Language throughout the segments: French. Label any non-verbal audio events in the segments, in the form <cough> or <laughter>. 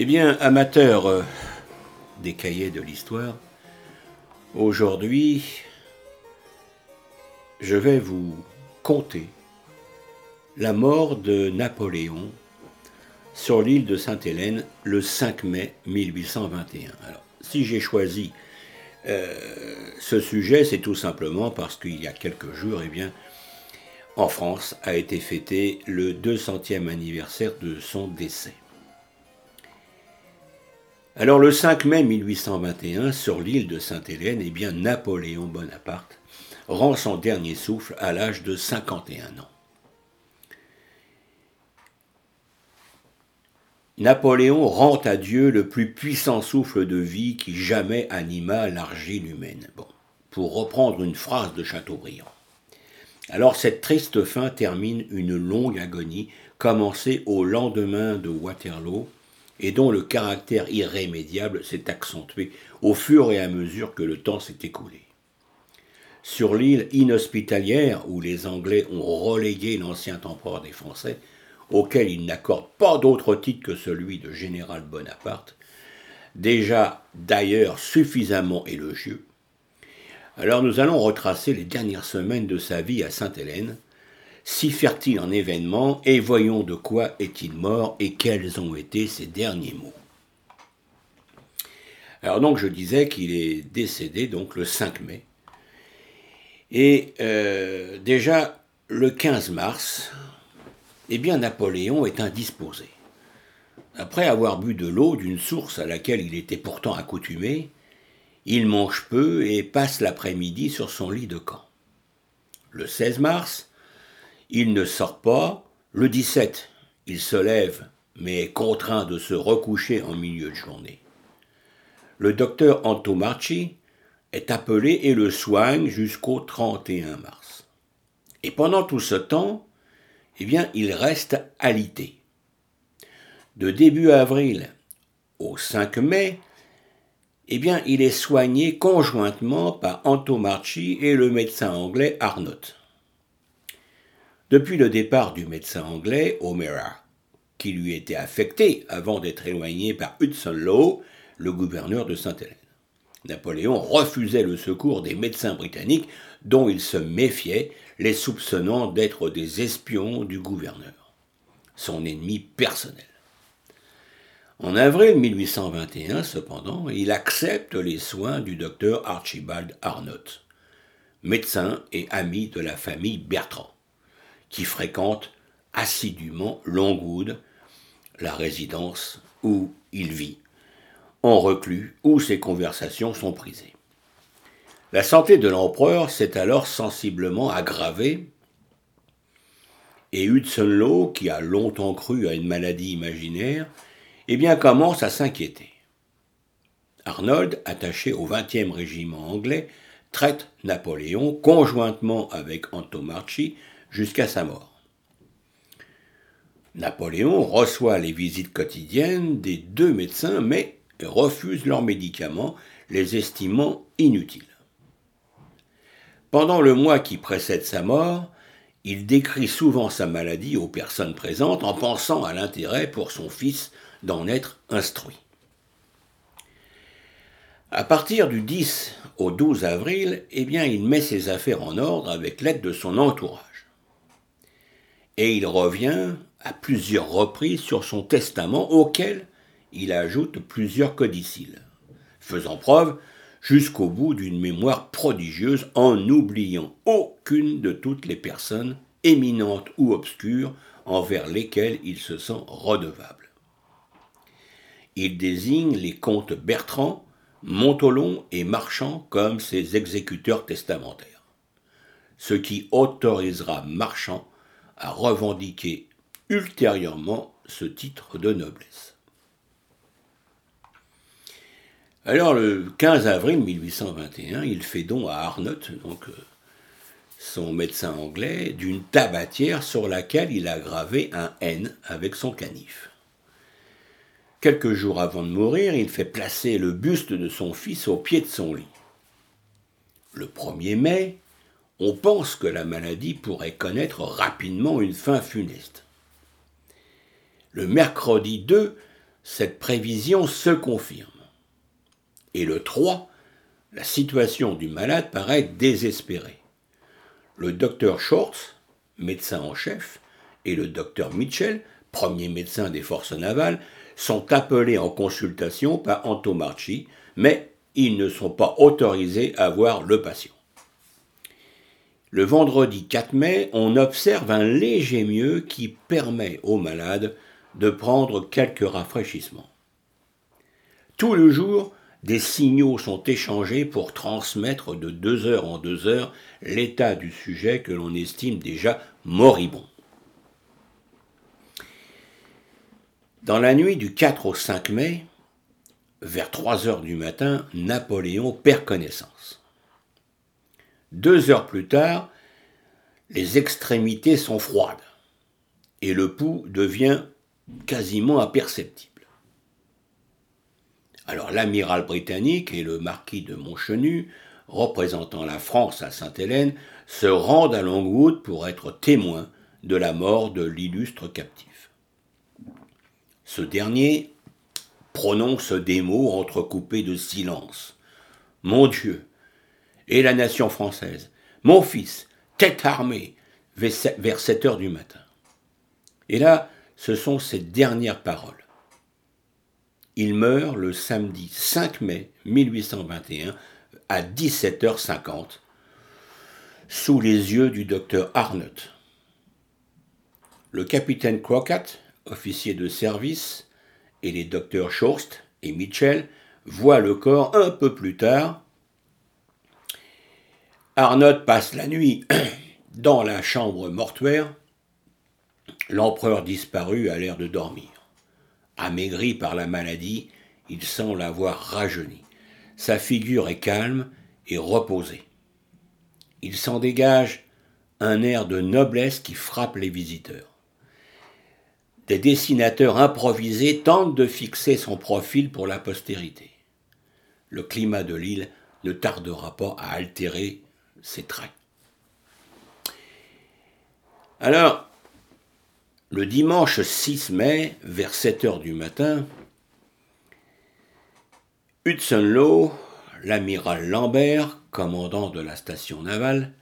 Eh bien, amateurs euh, des cahiers de l'histoire, aujourd'hui, je vais vous conter la mort de Napoléon sur l'île de Sainte-Hélène le 5 mai 1821. Alors, si j'ai choisi euh, ce sujet, c'est tout simplement parce qu'il y a quelques jours, eh bien, en France a été fêté le 200e anniversaire de son décès. Alors le 5 mai 1821, sur l'île de Sainte-Hélène, eh bien Napoléon Bonaparte rend son dernier souffle à l'âge de 51 ans. Napoléon rend à Dieu le plus puissant souffle de vie qui jamais anima l'argile humaine. Pour reprendre une phrase de Chateaubriand. Alors cette triste fin termine une longue agonie commencée au lendemain de Waterloo et dont le caractère irrémédiable s'est accentué au fur et à mesure que le temps s'est écoulé. Sur l'île inhospitalière où les Anglais ont relégué l'ancien temporaire des Français, auquel ils n'accordent pas d'autre titre que celui de général Bonaparte, déjà d'ailleurs suffisamment élogieux, alors nous allons retracer les dernières semaines de sa vie à Sainte-Hélène, si fertile en événements, et voyons de quoi est-il mort et quels ont été ses derniers mots. Alors donc je disais qu'il est décédé donc le 5 mai. Et euh, déjà le 15 mars, eh bien Napoléon est indisposé. Après avoir bu de l'eau d'une source à laquelle il était pourtant accoutumé, il mange peu et passe l'après-midi sur son lit de camp. Le 16 mars, il ne sort pas. Le 17, il se lève, mais est contraint de se recoucher en milieu de journée. Le docteur Antomarchi est appelé et le soigne jusqu'au 31 mars. Et pendant tout ce temps, eh bien, il reste alité. De début avril au 5 mai, eh bien, il est soigné conjointement par Antomarchi et le médecin anglais Arnott depuis le départ du médecin anglais O'Meara, qui lui était affecté avant d'être éloigné par Hudson Law, le gouverneur de Sainte-Hélène. Napoléon refusait le secours des médecins britanniques dont il se méfiait, les soupçonnant d'être des espions du gouverneur, son ennemi personnel. En avril 1821, cependant, il accepte les soins du docteur Archibald Arnott, médecin et ami de la famille Bertrand qui fréquente assidûment Longwood, la résidence où il vit, en reclus où ses conversations sont prisées. La santé de l'empereur s'est alors sensiblement aggravée et Hudson Law, qui a longtemps cru à une maladie imaginaire, eh bien commence à s'inquiéter. Arnold, attaché au 20e régiment anglais, traite Napoléon conjointement avec Antomarchi jusqu'à sa mort. Napoléon reçoit les visites quotidiennes des deux médecins, mais refuse leurs médicaments, les estimant inutiles. Pendant le mois qui précède sa mort, il décrit souvent sa maladie aux personnes présentes en pensant à l'intérêt pour son fils d'en être instruit. À partir du 10 au 12 avril, eh bien, il met ses affaires en ordre avec l'aide de son entourage et il revient à plusieurs reprises sur son testament auquel il ajoute plusieurs codicilles, faisant preuve jusqu'au bout d'une mémoire prodigieuse en n'oubliant aucune de toutes les personnes éminentes ou obscures envers lesquelles il se sent redevable. Il désigne les comtes Bertrand, Montolon et Marchand comme ses exécuteurs testamentaires, ce qui autorisera Marchand à revendiquer ultérieurement ce titre de noblesse. Alors le 15 avril 1821, il fait don à Arnott, euh, son médecin anglais, d'une tabatière sur laquelle il a gravé un N avec son canif. Quelques jours avant de mourir, il fait placer le buste de son fils au pied de son lit. Le 1er mai, on pense que la maladie pourrait connaître rapidement une fin funeste. Le mercredi 2, cette prévision se confirme. Et le 3, la situation du malade paraît désespérée. Le docteur Shorts, médecin en chef, et le docteur Mitchell, premier médecin des forces navales, sont appelés en consultation par Antomarchi, mais ils ne sont pas autorisés à voir le patient. Le vendredi 4 mai, on observe un léger mieux qui permet au malade de prendre quelques rafraîchissements. Tout le jour, des signaux sont échangés pour transmettre de deux heures en deux heures l'état du sujet que l'on estime déjà moribond. Dans la nuit du 4 au 5 mai, vers 3 heures du matin, Napoléon perd connaissance. Deux heures plus tard, les extrémités sont froides et le pouls devient quasiment imperceptible. Alors l'amiral britannique et le marquis de Montchenu, représentant la France à Sainte-Hélène, se rendent à Longwood pour être témoins de la mort de l'illustre captif. Ce dernier prononce des mots entrecoupés de silence. Mon Dieu, et la nation française, mon fils, tête armée, vers 7 heures du matin. Et là, ce sont ses dernières paroles. Il meurt le samedi 5 mai 1821 à 17h50 sous les yeux du docteur Arnott. Le capitaine Crockett, officier de service, et les docteurs Schorst et Mitchell voient le corps un peu plus tard. Arnott passe la nuit <clears throat> dans la chambre mortuaire. L'empereur disparu a l'air de dormir. Amaigri par la maladie, il semble avoir rajeuni. Sa figure est calme et reposée. Il s'en dégage un air de noblesse qui frappe les visiteurs. Des dessinateurs improvisés tentent de fixer son profil pour la postérité. Le climat de l'île ne tardera pas à altérer ses traits. Alors, le dimanche 6 mai, vers 7 heures du matin, Hudson Law, l'amiral Lambert, commandant de la station navale,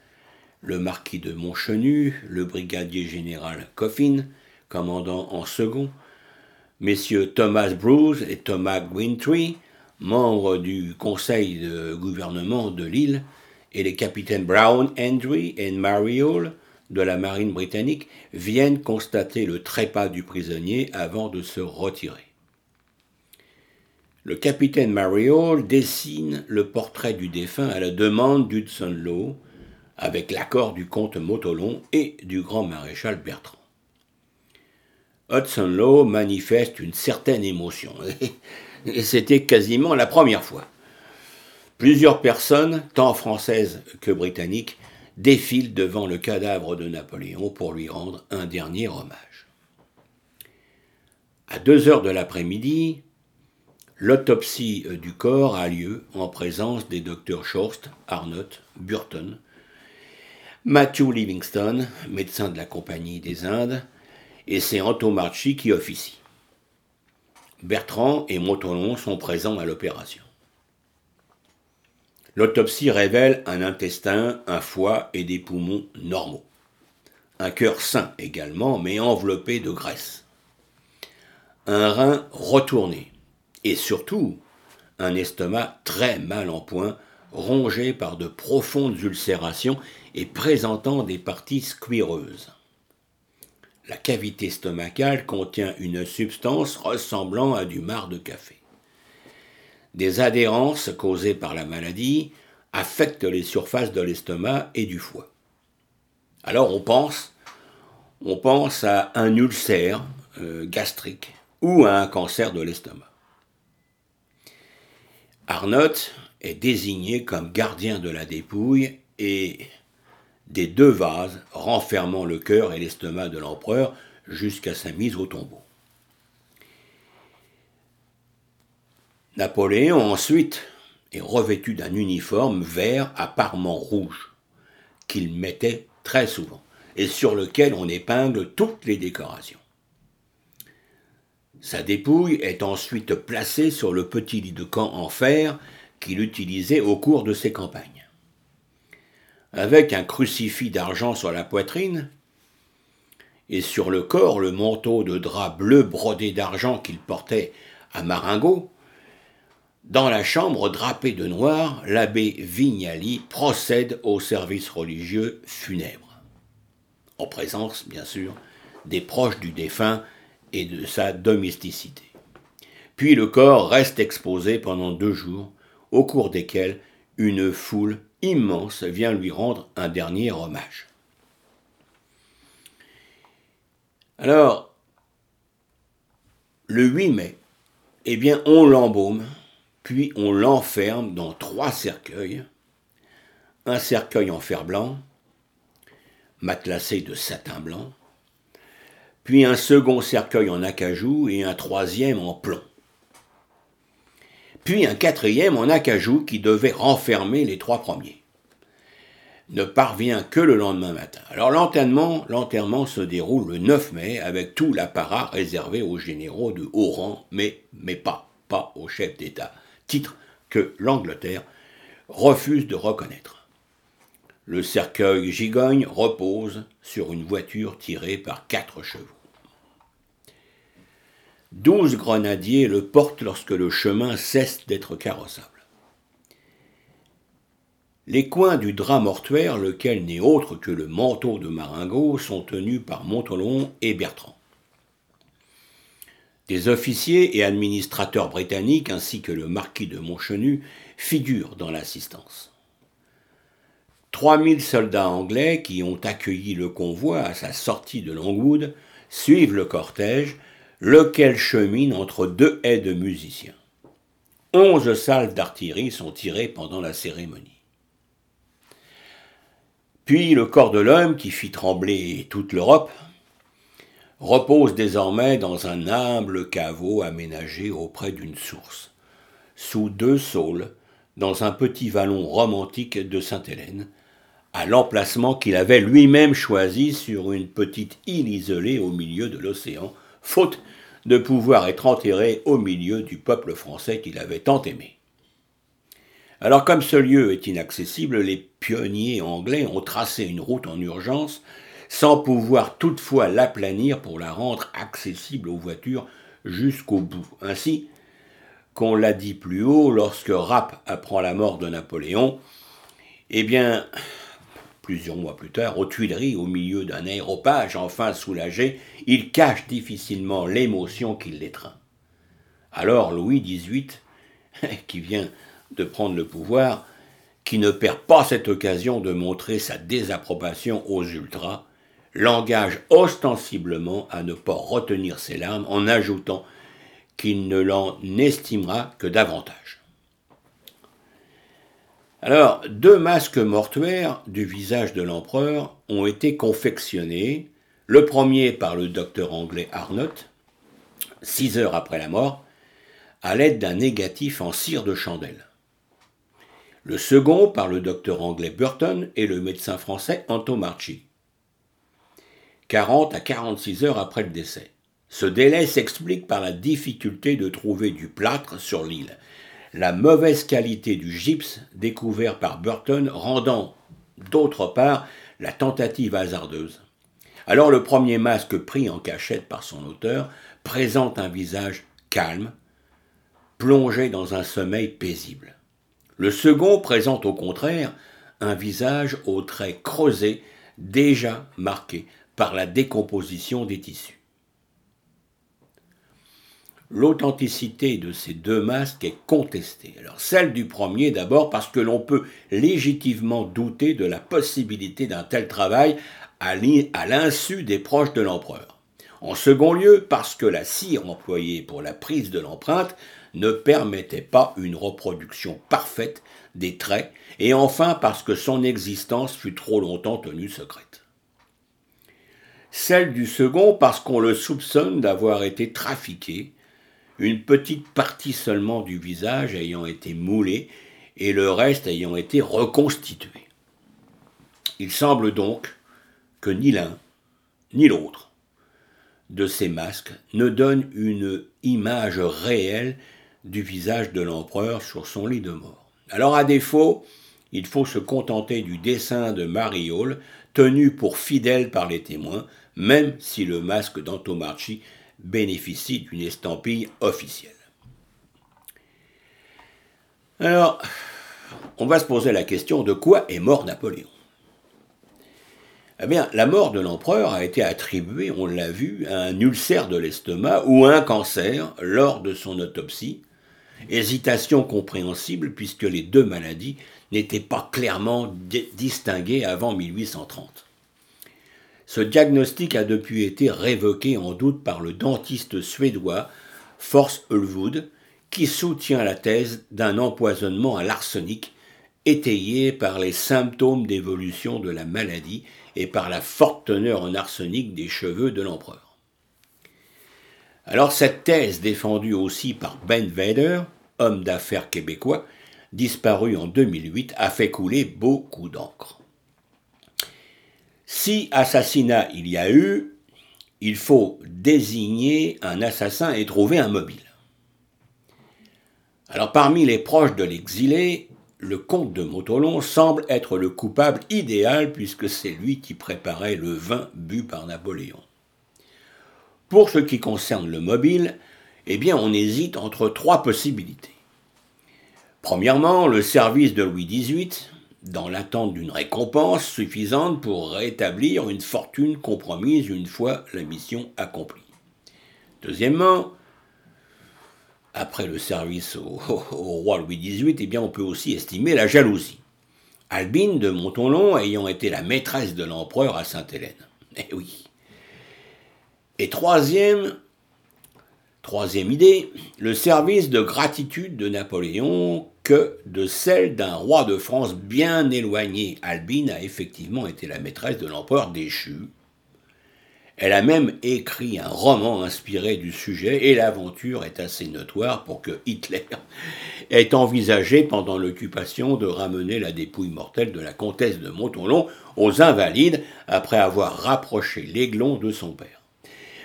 le marquis de Montchenu, le brigadier général Coffin, commandant en second, messieurs Thomas Bruce et Thomas Gwintree, membres du conseil de gouvernement de l'île, et les capitaines Brown, Andrew et Mariol de la marine britannique viennent constater le trépas du prisonnier avant de se retirer. Le capitaine Mariol dessine le portrait du défunt à la demande d'Hudson Law, avec l'accord du comte Motolon et du grand maréchal Bertrand. Hudson Law manifeste une certaine émotion, <laughs> et c'était quasiment la première fois. Plusieurs personnes, tant françaises que britanniques, défilent devant le cadavre de Napoléon pour lui rendre un dernier hommage. À deux heures de l'après-midi, l'autopsie du corps a lieu en présence des docteurs Shorst, Arnott, Burton, Matthew Livingston, médecin de la Compagnie des Indes, et c'est Antomarchi qui officie. Bertrand et Montolon sont présents à l'opération. L'autopsie révèle un intestin, un foie et des poumons normaux. Un cœur sain également, mais enveloppé de graisse. Un rein retourné. Et surtout, un estomac très mal en point, rongé par de profondes ulcérations et présentant des parties squireuses. La cavité stomacale contient une substance ressemblant à du marc de café. Des adhérences causées par la maladie affectent les surfaces de l'estomac et du foie. Alors on pense, on pense à un ulcère euh, gastrique ou à un cancer de l'estomac. Arnott est désigné comme gardien de la dépouille et des deux vases renfermant le cœur et l'estomac de l'empereur jusqu'à sa mise au tombeau. Napoléon ensuite est revêtu d'un uniforme vert à parement rouge, qu'il mettait très souvent, et sur lequel on épingle toutes les décorations. Sa dépouille est ensuite placée sur le petit lit de camp en fer qu'il utilisait au cours de ses campagnes. Avec un crucifix d'argent sur la poitrine, et sur le corps le manteau de drap bleu brodé d'argent qu'il portait à Maringo, dans la chambre drapée de noir, l'abbé Vignali procède au service religieux funèbre, en présence, bien sûr, des proches du défunt et de sa domesticité. Puis le corps reste exposé pendant deux jours, au cours desquels une foule immense vient lui rendre un dernier hommage. Alors, le 8 mai, eh bien, on l'embaume, puis on l'enferme dans trois cercueils. Un cercueil en fer blanc, matelassé de satin blanc, puis un second cercueil en acajou et un troisième en plomb. Puis un quatrième en acajou qui devait renfermer les trois premiers. Ne parvient que le lendemain matin. Alors l'enterrement, se déroule le 9 mai avec tout l'apparat réservé aux généraux de haut rang, mais, mais pas, pas aux chefs d'État, titre que l'Angleterre refuse de reconnaître. Le cercueil gigogne repose sur une voiture tirée par quatre chevaux. Douze grenadiers le portent lorsque le chemin cesse d'être carrossable. Les coins du drap mortuaire, lequel n'est autre que le manteau de Maringo, sont tenus par Montelon et Bertrand. Des officiers et administrateurs britanniques ainsi que le marquis de Montchenu figurent dans l'assistance. 3000 soldats anglais qui ont accueilli le convoi à sa sortie de Longwood suivent le cortège lequel chemine entre deux haies de musiciens. Onze salves d'artillerie sont tirées pendant la cérémonie. Puis le corps de l'homme, qui fit trembler toute l'Europe, repose désormais dans un humble caveau aménagé auprès d'une source, sous deux saules, dans un petit vallon romantique de Sainte-Hélène, à l'emplacement qu'il avait lui-même choisi sur une petite île isolée au milieu de l'océan, faute de pouvoir être enterré au milieu du peuple français qu'il avait tant aimé. Alors comme ce lieu est inaccessible, les pionniers anglais ont tracé une route en urgence, sans pouvoir toutefois l'aplanir pour la rendre accessible aux voitures jusqu'au bout. Ainsi, qu'on l'a dit plus haut, lorsque Rapp apprend la mort de Napoléon, eh bien, Plusieurs mois plus tard, aux Tuileries, au milieu d'un aéropage enfin soulagé, il cache difficilement l'émotion qui l'étreint. Alors Louis XVIII, <laughs> qui vient de prendre le pouvoir, qui ne perd pas cette occasion de montrer sa désapprobation aux ultras, l'engage ostensiblement à ne pas retenir ses larmes en ajoutant qu'il ne l'en estimera que davantage. Alors, deux masques mortuaires du visage de l'empereur ont été confectionnés, le premier par le docteur anglais Arnott, six heures après la mort, à l'aide d'un négatif en cire de chandelle. Le second par le docteur anglais Burton et le médecin français Antomarchi. 40 à 46 heures après le décès. Ce délai s'explique par la difficulté de trouver du plâtre sur l'île, la mauvaise qualité du gypse découvert par Burton rendant, d'autre part, la tentative hasardeuse. Alors le premier masque pris en cachette par son auteur présente un visage calme, plongé dans un sommeil paisible. Le second présente au contraire un visage aux traits creusés, déjà marqué par la décomposition des tissus. L'authenticité de ces deux masques est contestée. Alors celle du premier d'abord parce que l'on peut légitimement douter de la possibilité d'un tel travail à l'insu des proches de l'empereur. En second lieu parce que la cire employée pour la prise de l'empreinte ne permettait pas une reproduction parfaite des traits, et enfin parce que son existence fut trop longtemps tenue secrète. Celle du second parce qu'on le soupçonne d'avoir été trafiqué une petite partie seulement du visage ayant été moulée et le reste ayant été reconstitué. Il semble donc que ni l'un ni l'autre de ces masques ne donne une image réelle du visage de l'empereur sur son lit de mort. Alors à défaut, il faut se contenter du dessin de Mariol, tenu pour fidèle par les témoins, même si le masque d'Antomarchi bénéficie d'une estampille officielle. Alors, on va se poser la question de quoi est mort Napoléon eh bien, la mort de l'empereur a été attribuée, on l'a vu, à un ulcère de l'estomac ou à un cancer lors de son autopsie. Hésitation compréhensible puisque les deux maladies n'étaient pas clairement distinguées avant 1830. Ce diagnostic a depuis été révoqué en doute par le dentiste suédois Force Ulwood, qui soutient la thèse d'un empoisonnement à l'arsenic étayé par les symptômes d'évolution de la maladie et par la forte teneur en arsenic des cheveux de l'empereur. Alors cette thèse défendue aussi par Ben Vader, homme d'affaires québécois, disparu en 2008, a fait couler beaucoup d'encre. Si assassinat il y a eu, il faut désigner un assassin et trouver un mobile. Alors parmi les proches de l'exilé, le comte de Motolon semble être le coupable idéal puisque c'est lui qui préparait le vin bu par Napoléon. Pour ce qui concerne le mobile, eh bien on hésite entre trois possibilités. Premièrement, le service de Louis XVIII, dans l'attente d'une récompense suffisante pour rétablir une fortune compromise une fois la mission accomplie. Deuxièmement, après le service au, <laughs> roi Louis XVIII, eh bien, on peut aussi estimer la jalousie. Albine de Montonlon ayant été la maîtresse de l'empereur à Sainte-Hélène. <laughs> Eh oui. Et troisième, troisième idée, le service de gratitude de Napoléon que de celle d'un roi de France bien éloigné. Albine a effectivement été la maîtresse de l'empereur déchu, elle a même écrit un roman inspiré du sujet et l'aventure est assez notoire pour que Hitler <laughs> ait envisagé pendant l'occupation de ramener la dépouille mortelle de la comtesse de Montonlon aux Invalides après avoir rapproché l'aiglon de son père.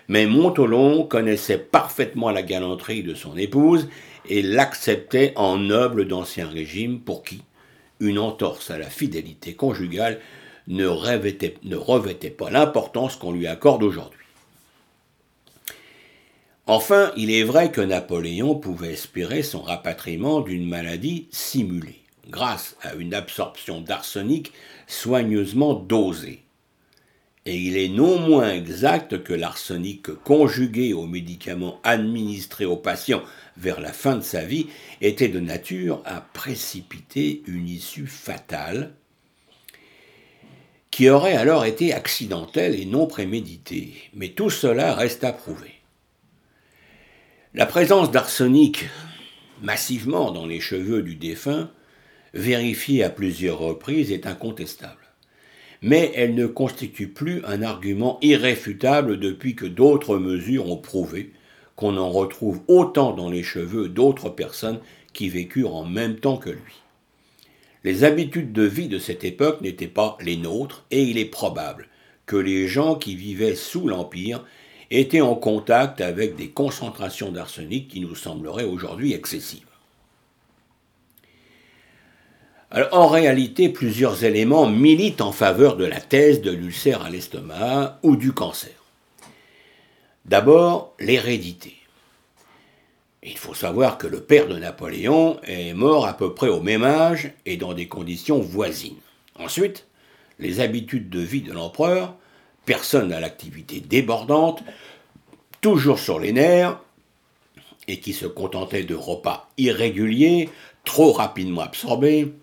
Mais Montolon connaissait parfaitement la galanterie de son épouse et l'acceptait en noble d'ancien régime pour qui une entorse à la fidélité conjugale ne revêtait, pas l'importance qu'on lui accorde aujourd'hui. Enfin, il est vrai que Napoléon pouvait espérer son rapatriement d'une maladie simulée, grâce à une absorption d'arsenic soigneusement dosée. Et il est non moins exact que l'arsenic conjugué aux médicaments administrés aux patients vers la fin de sa vie était de nature à précipiter une issue fatale, qui aurait alors été accidentel et non prémédité. Mais tout cela reste à prouver. La présence d'arsenic massivement dans les cheveux du défunt, vérifiée à plusieurs reprises, est incontestable. Mais elle ne constitue plus un argument irréfutable depuis que d'autres mesures ont prouvé qu'on en retrouve autant dans les cheveux d'autres personnes qui vécurent en même temps que lui. Les habitudes de vie de cette époque n'étaient pas les nôtres, et il est probable que les gens qui vivaient sous l'Empire étaient en contact avec des concentrations d'arsenic qui nous sembleraient aujourd'hui excessives. En réalité, plusieurs éléments militent en faveur de la thèse de l'ulcère à l'estomac ou du cancer. D'abord, l'hérédité. Il faut savoir que le père de Napoléon est mort à peu près au même âge et dans des conditions voisines. Ensuite, les habitudes de vie de l'empereur, personne à l'activité débordante, toujours sur les nerfs, et qui se contentait de repas irréguliers, trop rapidement absorbés,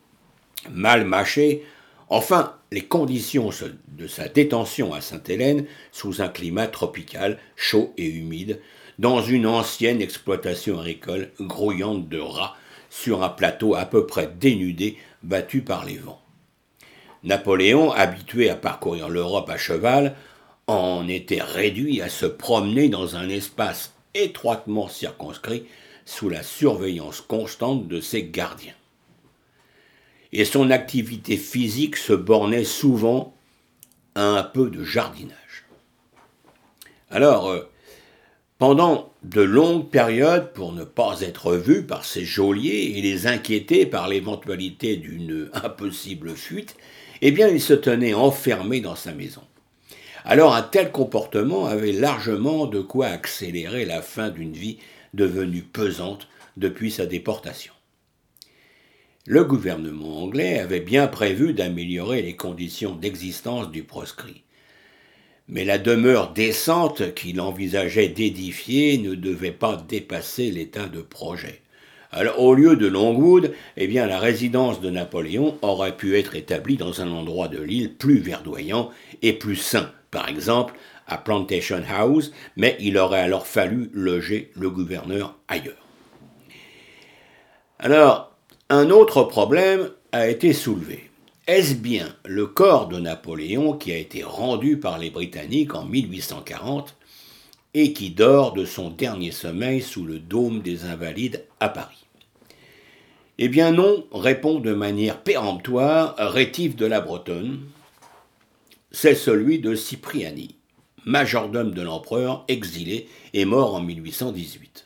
mal mâchés, enfin les conditions de sa détention à Sainte-Hélène sous un climat tropical chaud et humide dans une ancienne exploitation agricole grouillante de rats sur un plateau à peu près dénudé battu par les vents. Napoléon, habitué à parcourir l'Europe à cheval, en était réduit à se promener dans un espace étroitement circonscrit sous la surveillance constante de ses gardiens. Et son activité physique se bornait souvent à un peu de jardinage. Alors, euh, pendant de longues périodes, pour ne pas être vu par ses geôliers et les inquiéter par l'éventualité d'une impossible fuite, eh bien, il se tenait enfermé dans sa maison. Alors, un tel comportement avait largement de quoi accélérer la fin d'une vie devenue pesante depuis sa déportation. Le gouvernement anglais avait bien prévu d'améliorer les conditions d'existence du proscrit mais la demeure décente qu'il envisageait d'édifier ne devait pas dépasser l'état de projet. Alors, au lieu de Longwood, eh la résidence de Napoléon aurait pu être établie dans un endroit de l'île plus verdoyant et plus sain, par exemple à Plantation House, mais il aurait alors fallu loger le gouverneur ailleurs. Alors, un autre problème a été soulevé. Est-ce bien le corps de Napoléon qui a été rendu par les Britanniques en 1840 et qui dort de son dernier sommeil sous le dôme des Invalides à Paris? Eh bien non, répond de manière péremptoire Rétif de la Bretonne. C'est celui de Cipriani, majordome de l'empereur, exilé et mort en 1818.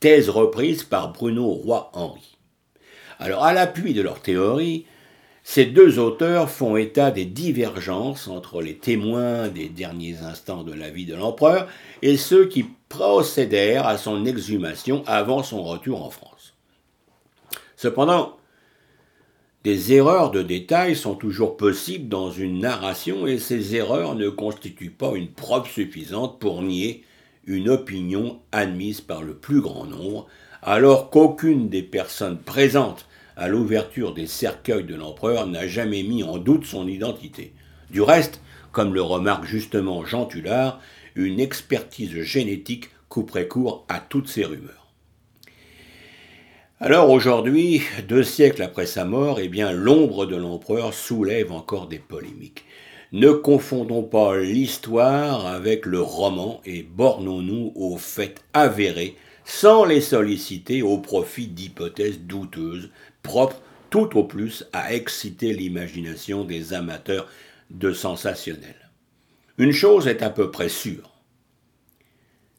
Thèse reprise par Bruno Roy-Henry. Alors, à l'appui de leur théorie, ces deux auteurs font état des divergences entre les témoins des derniers instants de la vie de l'empereur et ceux qui procédèrent à son exhumation avant son retour en France. Cependant, des erreurs de détail sont toujours possibles dans une narration et ces erreurs ne constituent pas une preuve suffisante pour nier une opinion admise par le plus grand nombre, alors qu'aucune des personnes présentes à l'ouverture des cercueils de l'empereur n'a jamais mis en doute son identité. Du reste, comme le remarque justement Jean Tullard, une expertise génétique couperait court à toutes ces rumeurs. Alors aujourd'hui, deux siècles après sa mort, eh bien l'ombre de l'empereur soulève encore des polémiques. Ne confondons pas l'histoire avec le roman et bornons-nous aux faits avérés sans les solliciter au profit d'hypothèses douteuses tout au plus à exciter l'imagination des amateurs de sensationnel. Une chose est à peu près sûre.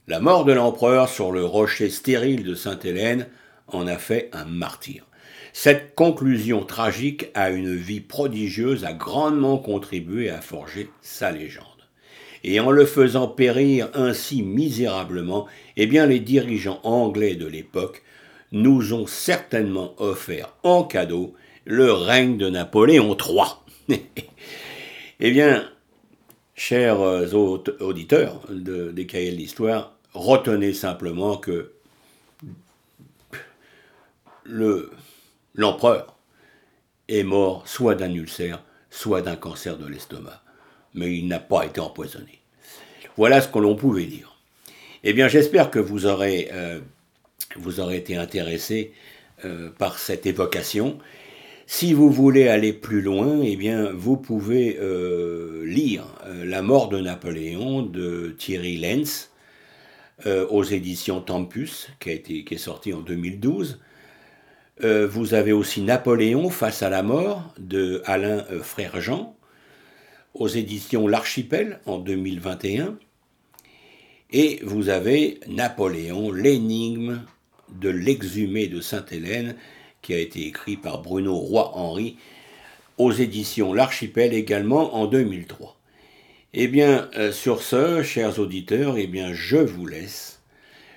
La mort de l'empereur sur le rocher stérile de Sainte-Hélène en a fait un martyr. Cette conclusion tragique à une vie prodigieuse a grandement contribué à forger sa légende. Et en le faisant périr ainsi misérablement, eh bien les dirigeants anglais de l'époque nous ont certainement offert en cadeau le règne de Napoléon III. <laughs> eh bien, chers auditeurs de, des cahiers de l'histoire, retenez simplement que l'empereur est mort soit d'un ulcère, soit d'un cancer de l'estomac, mais il n'a pas été empoisonné. Voilà ce que l'on pouvait dire. Eh bien, j'espère que vous aurez euh, vous aurez été intéressé euh, par cette évocation. Si vous voulez aller plus loin, eh bien, vous pouvez euh, lire euh, La mort de Napoléon de Thierry Lenz aux éditions Tempus, qui, a été, qui est sorti en 2012. vous avez aussi Napoléon face à la mort de Alain Frère Jean aux éditions L'Archipel en 2021. Et vous avez Napoléon, l'énigme de l'exhumé de Sainte-Hélène, qui a été écrit par Bruno Roy-Henry aux éditions L'Archipel également en 2003. Eh bien, euh, sur ce, chers auditeurs, eh bien, je vous laisse.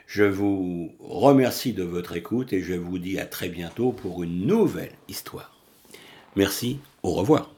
Je vous remercie de votre écoute et je vous dis à très bientôt pour une nouvelle histoire. Merci, au revoir.